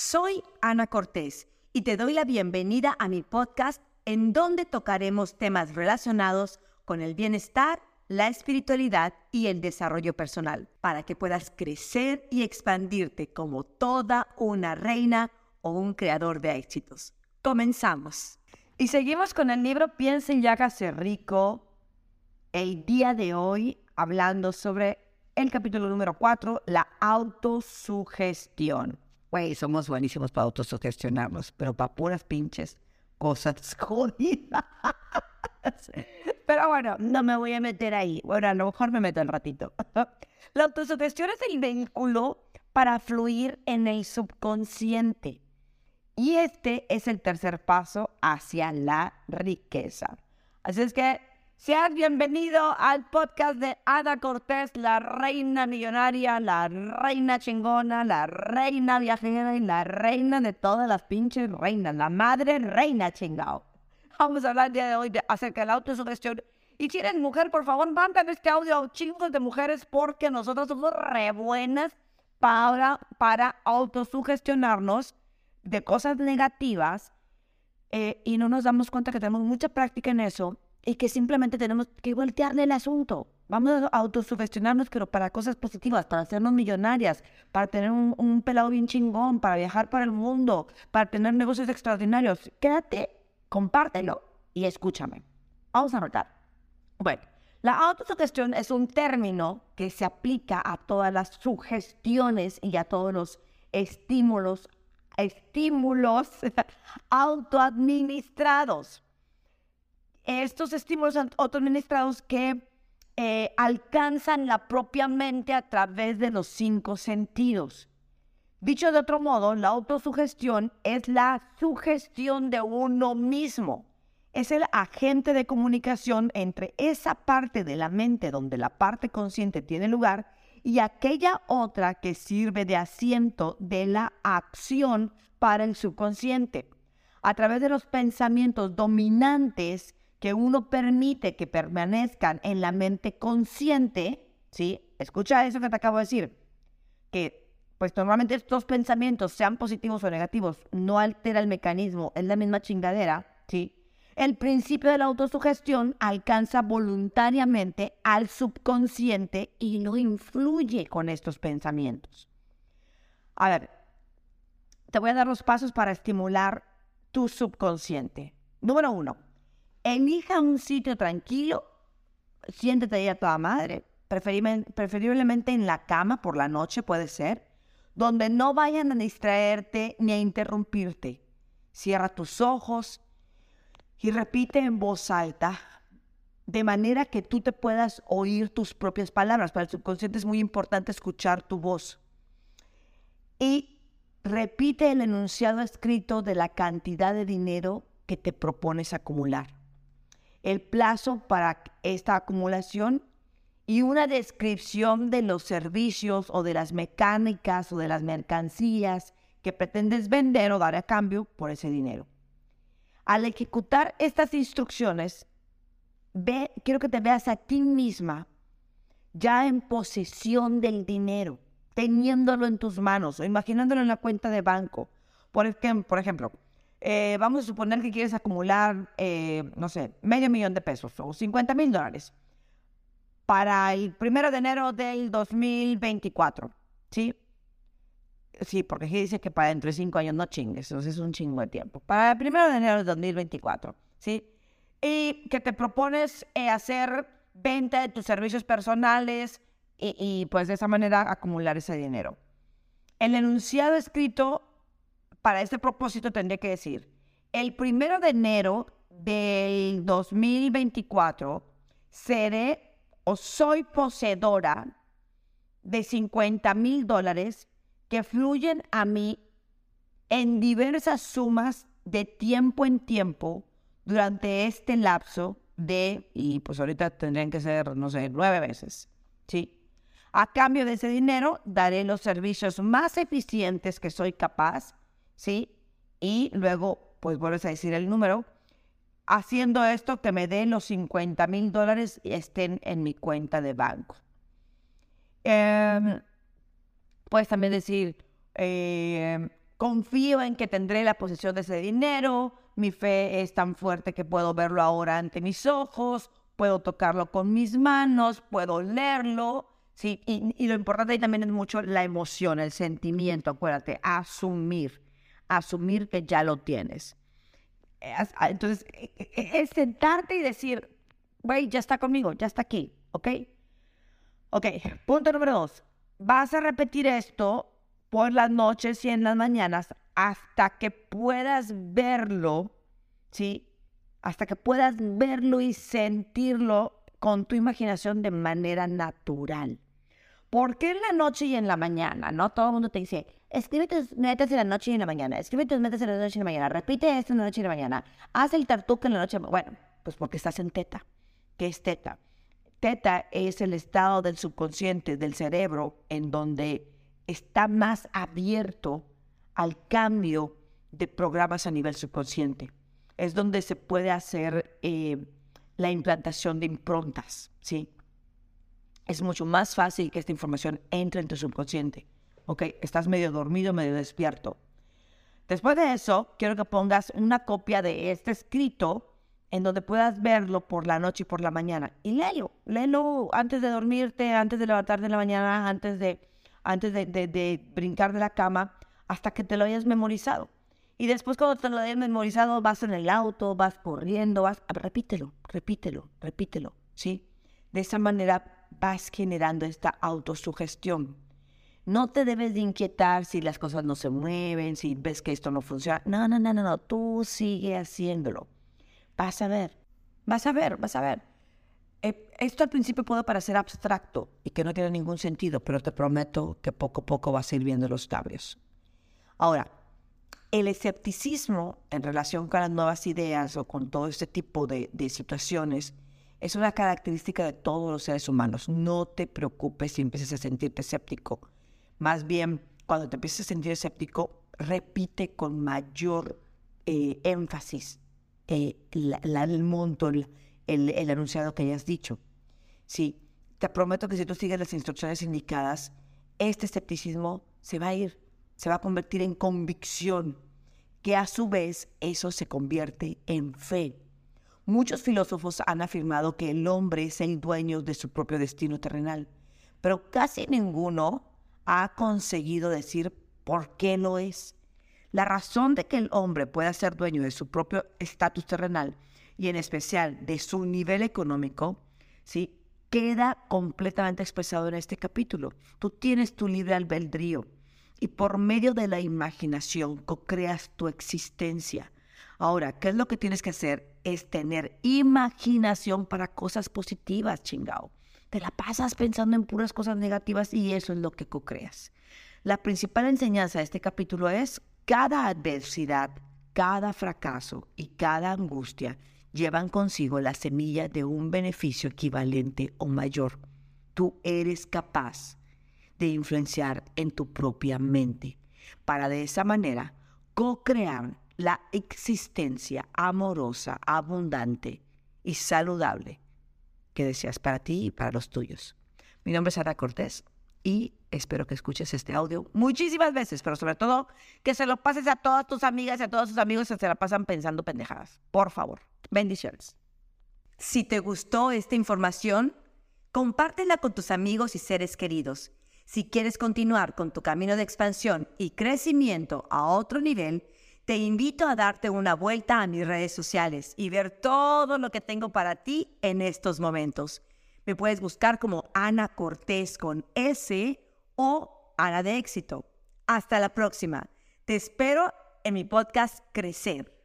Soy Ana Cortés y te doy la bienvenida a mi podcast en donde tocaremos temas relacionados con el bienestar, la espiritualidad y el desarrollo personal para que puedas crecer y expandirte como toda una reina o un creador de éxitos. Comenzamos. Y seguimos con el libro Piensa y hágase rico. El día de hoy hablando sobre el capítulo número 4, la autosugestión. Güey, somos buenísimos para autosugestionarnos, pero para puras pinches cosas jodidas. Pero bueno, no me voy a meter ahí. Bueno, a lo mejor me meto un ratito. La autosugestión es el vínculo para fluir en el subconsciente. Y este es el tercer paso hacia la riqueza. Así es que seas bienvenido al podcast de Ada Cortés, la reina millonaria, la reina chingona, la reina viajera y la reina de todas las pinches reinas, la madre reina chingao. Vamos a hablar el día de hoy de, acerca de la autosugestión. Y si eres mujer, por favor, manden este audio a chingos de mujeres porque nosotros somos re buenas para, para autosugestionarnos de cosas negativas eh, y no nos damos cuenta que tenemos mucha práctica en eso y que simplemente tenemos que voltearle el asunto. Vamos a autosugestionarnos, pero para cosas positivas, para hacernos millonarias, para tener un, pelado bien chingón, para viajar por el mundo, para tener negocios extraordinarios. Quédate, compártelo y escúchame. Vamos a notar. Bueno, la autosugestión es un término que se aplica a todas las sugestiones y a todos los estímulos, estímulos autoadministrados estos estímulos autoadministrados que eh, alcanzan la propia mente a través de los cinco sentidos. Dicho de otro modo, la autosugestión es la sugestión de uno mismo. Es el agente de comunicación entre esa parte de la mente donde la parte consciente tiene lugar y aquella otra que sirve de asiento de la acción para el subconsciente. A través de los pensamientos dominantes que uno permite que permanezcan en la mente consciente, ¿sí? Escucha eso que te acabo de decir, que pues normalmente estos pensamientos, sean positivos o negativos, no altera el mecanismo, es la misma chingadera, ¿sí? El principio de la autosugestión alcanza voluntariamente al subconsciente y no influye con estos pensamientos. A ver, te voy a dar los pasos para estimular tu subconsciente. Número uno, elija un sitio tranquilo, siéntate ahí a toda madre, preferiblemente en la cama por la noche puede ser, donde no vayan a distraerte ni a interrumpirte. Cierra tus ojos y repite en voz alta, de manera que tú te puedas oír tus propias palabras. Para el subconsciente es muy importante escuchar tu voz. Y repite el enunciado escrito de la cantidad de dinero que te propones acumular el plazo para esta acumulación y una descripción de los servicios o de las mecánicas o de las mercancías que pretendes vender o dar a cambio por ese dinero. Al ejecutar estas instrucciones, ve, quiero que te veas a ti misma ya en posesión del dinero, teniéndolo en tus manos o imaginándolo en la cuenta de banco. Por ejemplo, por ejemplo eh, vamos a suponer que quieres acumular, eh, no sé, medio millón de pesos o 50 mil dólares para el primero de enero del 2024, ¿sí? Sí, porque aquí dice que para dentro de cinco años no chingues, entonces es un chingo de tiempo. Para el primero de enero del 2024, ¿sí? Y que te propones eh, hacer venta de tus servicios personales y, y pues de esa manera acumular ese dinero. El enunciado escrito para este propósito tendría que decir, el primero de enero del 2024 seré o soy poseedora de 50 mil dólares que fluyen a mí en diversas sumas de tiempo en tiempo durante este lapso de, y pues ahorita tendrían que ser, no sé, nueve veces, ¿sí? A cambio de ese dinero, daré los servicios más eficientes que soy capaz ¿sí? Y luego, pues vuelves a decir el número. Haciendo esto, que me den los 50 mil dólares y estén en mi cuenta de banco. Em, puedes también decir, em, confío en que tendré la posesión de ese dinero, mi fe es tan fuerte que puedo verlo ahora ante mis ojos, puedo tocarlo con mis manos, puedo leerlo, ¿sí? Y, y lo importante ahí también es mucho la emoción, el sentimiento, acuérdate, asumir, asumir que ya lo tienes. Eh, ah, entonces, e, e, e, es sentarte y decir, güey, ya está conmigo, ya está aquí, ¿ok? Ok, punto número dos. Vas a repetir esto por las noches y en las mañanas hasta que puedas verlo, ¿sí? Hasta que puedas verlo y sentirlo con tu imaginación de manera natural. Porque en la noche y en la mañana, ¿no? Todo el mundo te dice, escribe tus metas en la noche y en la mañana, escribe tus metas en la noche y en la mañana, repite esto en la noche y en la mañana, haz el tartuque en la noche. Bueno, pues porque estás en teta. ¿Qué es teta? Teta es el estado del subconsciente, del cerebro, en donde está más abierto al cambio de programas a nivel subconsciente. Es donde se puede hacer eh, la implantación de improntas, ¿sí? Es mucho más fácil que esta información entre en tu subconsciente. ¿Ok? Estás medio dormido, medio despierto. Después de eso, quiero que pongas una copia de este escrito en donde puedas verlo por la noche y por la mañana. Y léelo, léelo antes de dormirte, antes de levantarte en la mañana, antes de antes de, brincar de la cama hasta que te lo hayas memorizado. Y después cuando te lo hayas memorizado, vas en el auto, vas corriendo, vas... Repítelo, repítelo, repítelo, ¿sí? De esa manera vas generando esta autosugestión. No te debes de inquietar si las cosas no se mueven, si ves que esto no funciona. No, no, no, no, no. Tú sigue haciéndolo. Vas a ver, vas a ver, vas a ver. Eh, esto al principio puede parecer abstracto y que no tiene ningún sentido, pero te prometo que poco a poco vas a ir viendo los cambios. Ahora, el escepticismo en relación con las nuevas ideas o con todo este tipo de, de situaciones es una característica de todos los seres humanos. No te preocupes si empiezas a sentirte escéptico. Más bien, cuando te empieces a sentir escéptico, repite con mayor eh, énfasis eh, el monto, el, el anunciado que hayas dicho. Sí, te prometo que si tú sigues las instrucciones indicadas, este escepticismo se va a ir, se va a convertir en convicción, que a su vez eso se convierte en fe. Muchos filósofos han afirmado que el hombre es el dueño de su propio destino terrenal, pero casi ninguno ha conseguido decir por qué lo es. La razón de que el hombre pueda ser dueño de su propio estatus terrenal y en especial de su nivel económico, ¿sí? queda completamente expresado en este capítulo. Tú tienes tu libre albedrío y por medio de la imaginación co-creas tu existencia. Ahora, ¿qué es lo que tienes que hacer? Es tener imaginación para cosas positivas, chingao. Te la pasas pensando en puras cosas negativas y eso es lo que co-creas. La principal enseñanza de este capítulo es cada adversidad, cada fracaso y cada angustia llevan consigo la semilla de un beneficio equivalente o mayor. Tú eres capaz de influenciar en tu propia mente para de esa manera co-crear la existencia amorosa, abundante y saludable que deseas para ti y para los tuyos. Mi nombre es Ana Cortés y espero que escuches este audio muchísimas veces, pero sobre todo que se lo pases a todas tus amigas y a todos tus amigos que se la pasan pensando pendejadas. Por favor. Bendiciones. Si te gustó esta información, compártela con tus amigos y seres queridos. Si quieres continuar con tu camino de expansión y crecimiento a otro nivel, te invito a darte una vuelta a mis redes sociales y ver todo lo que tengo para ti en estos momentos. Me puedes buscar como Ana Cortés con S o Ana de éxito. Hasta la próxima. Te espero en mi podcast Crecer